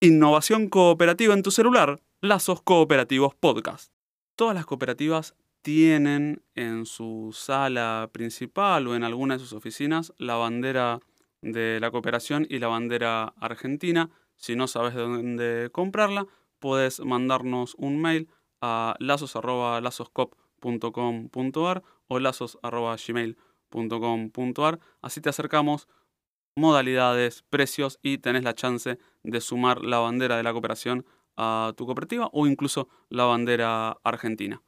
Innovación cooperativa en tu celular, Lazos Cooperativos Podcast. Todas las cooperativas tienen en su sala principal o en alguna de sus oficinas la bandera de la cooperación y la bandera argentina. Si no sabes dónde comprarla, puedes mandarnos un mail a lazos.lazoscop.com.ar o lazos.gmail.com.ar. Así te acercamos modalidades, precios y tenés la chance de sumar la bandera de la cooperación a tu cooperativa o incluso la bandera argentina.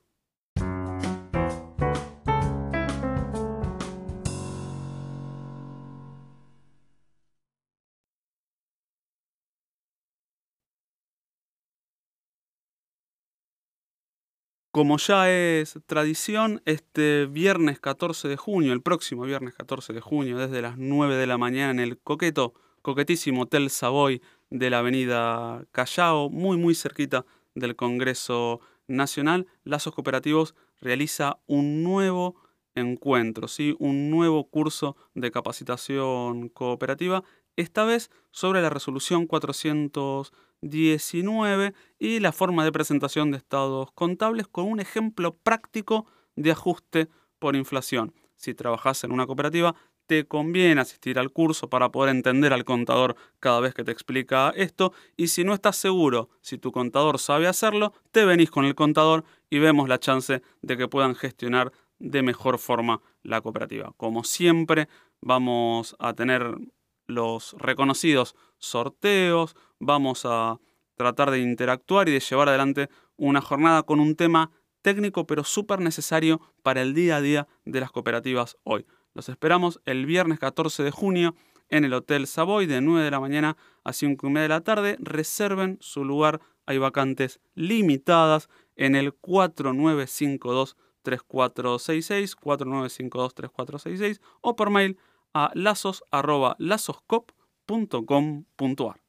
Como ya es tradición, este viernes 14 de junio, el próximo viernes 14 de junio, desde las 9 de la mañana en el coqueto, coquetísimo Hotel Savoy de la avenida Callao, muy muy cerquita del Congreso Nacional, Lazos Cooperativos realiza un nuevo encuentro, ¿sí? un nuevo curso de capacitación cooperativa, esta vez sobre la resolución 400 19 y la forma de presentación de estados contables con un ejemplo práctico de ajuste por inflación. Si trabajas en una cooperativa, te conviene asistir al curso para poder entender al contador cada vez que te explica esto y si no estás seguro si tu contador sabe hacerlo, te venís con el contador y vemos la chance de que puedan gestionar de mejor forma la cooperativa. Como siempre, vamos a tener los reconocidos sorteos, vamos a tratar de interactuar y de llevar adelante una jornada con un tema técnico pero súper necesario para el día a día de las cooperativas hoy. Los esperamos el viernes 14 de junio en el Hotel Savoy de 9 de la mañana a 5 y media de la tarde. Reserven su lugar, hay vacantes limitadas en el 4952 3466, 4952 3466 o por mail a lazos.lazoscop.com.ar.